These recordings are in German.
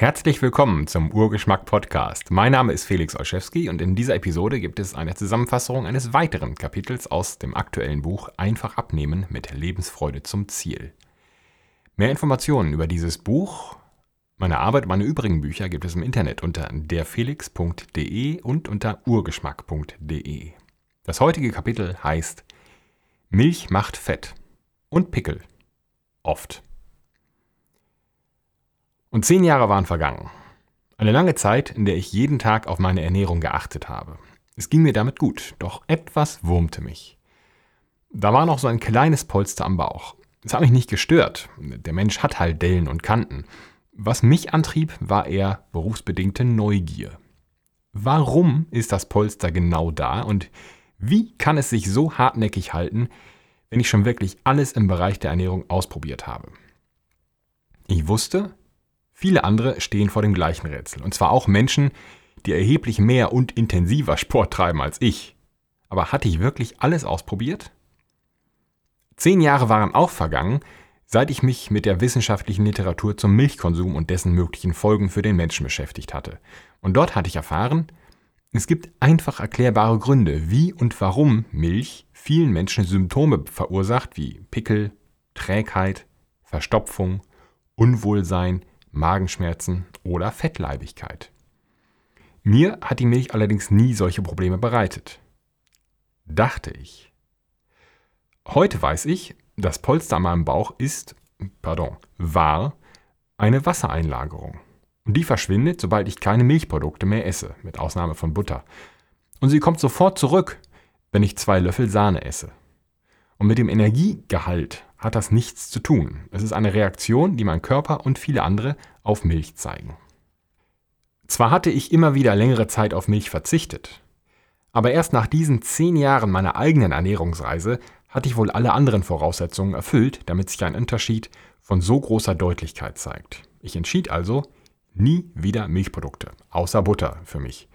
Herzlich willkommen zum Urgeschmack Podcast. Mein Name ist Felix Olszewski und in dieser Episode gibt es eine Zusammenfassung eines weiteren Kapitels aus dem aktuellen Buch Einfach abnehmen mit Lebensfreude zum Ziel. Mehr Informationen über dieses Buch, meine Arbeit und meine übrigen Bücher gibt es im Internet unter derfelix.de und unter urgeschmack.de. Das heutige Kapitel heißt Milch macht Fett und Pickel. Oft. Und zehn Jahre waren vergangen. Eine lange Zeit, in der ich jeden Tag auf meine Ernährung geachtet habe. Es ging mir damit gut, doch etwas wurmte mich. Da war noch so ein kleines Polster am Bauch. Es hat mich nicht gestört. Der Mensch hat halt Dellen und Kanten. Was mich antrieb, war eher berufsbedingte Neugier. Warum ist das Polster genau da und wie kann es sich so hartnäckig halten, wenn ich schon wirklich alles im Bereich der Ernährung ausprobiert habe? Ich wusste, Viele andere stehen vor dem gleichen Rätsel. Und zwar auch Menschen, die erheblich mehr und intensiver Sport treiben als ich. Aber hatte ich wirklich alles ausprobiert? Zehn Jahre waren auch vergangen, seit ich mich mit der wissenschaftlichen Literatur zum Milchkonsum und dessen möglichen Folgen für den Menschen beschäftigt hatte. Und dort hatte ich erfahren, es gibt einfach erklärbare Gründe, wie und warum Milch vielen Menschen Symptome verursacht wie Pickel, Trägheit, Verstopfung, Unwohlsein, Magenschmerzen oder Fettleibigkeit. Mir hat die Milch allerdings nie solche Probleme bereitet. Dachte ich. Heute weiß ich, das Polster an meinem Bauch ist, pardon, war eine Wassereinlagerung. Und die verschwindet, sobald ich keine Milchprodukte mehr esse, mit Ausnahme von Butter. Und sie kommt sofort zurück, wenn ich zwei Löffel Sahne esse. Und mit dem Energiegehalt hat das nichts zu tun. Es ist eine Reaktion, die mein Körper und viele andere auf Milch zeigen. Zwar hatte ich immer wieder längere Zeit auf Milch verzichtet, aber erst nach diesen zehn Jahren meiner eigenen Ernährungsreise hatte ich wohl alle anderen Voraussetzungen erfüllt, damit sich ein Unterschied von so großer Deutlichkeit zeigt. Ich entschied also, nie wieder Milchprodukte, außer Butter für mich.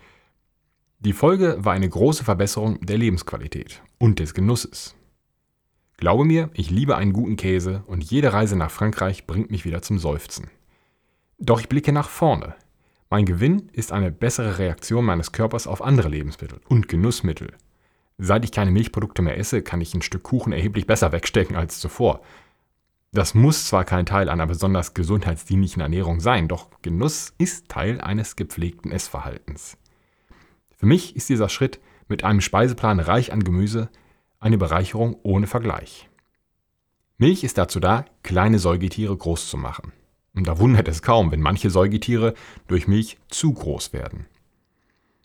Die Folge war eine große Verbesserung der Lebensqualität und des Genusses. Glaube mir, ich liebe einen guten Käse und jede Reise nach Frankreich bringt mich wieder zum Seufzen. Doch ich blicke nach vorne. Mein Gewinn ist eine bessere Reaktion meines Körpers auf andere Lebensmittel und Genussmittel. Seit ich keine Milchprodukte mehr esse, kann ich ein Stück Kuchen erheblich besser wegstecken als zuvor. Das muss zwar kein Teil einer besonders gesundheitsdienlichen Ernährung sein, doch Genuss ist Teil eines gepflegten Essverhaltens. Für mich ist dieser Schritt mit einem Speiseplan reich an Gemüse eine Bereicherung ohne Vergleich. Milch ist dazu da, kleine Säugetiere groß zu machen. Und da wundert es kaum, wenn manche Säugetiere durch Milch zu groß werden.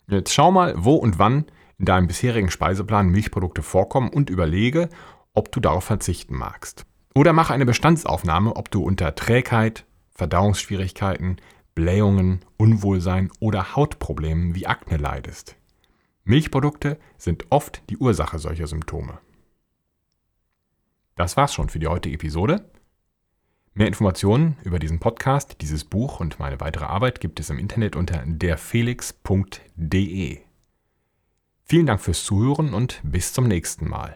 Jetzt schau mal, wo und wann in deinem bisherigen Speiseplan Milchprodukte vorkommen und überlege, ob du darauf verzichten magst. Oder mach eine Bestandsaufnahme, ob du unter Trägheit, Verdauungsschwierigkeiten, Blähungen, Unwohlsein oder Hautproblemen wie Akne leidest. Milchprodukte sind oft die Ursache solcher Symptome. Das war's schon für die heutige Episode. Mehr Informationen über diesen Podcast, dieses Buch und meine weitere Arbeit gibt es im Internet unter derfelix.de. Vielen Dank fürs Zuhören und bis zum nächsten Mal.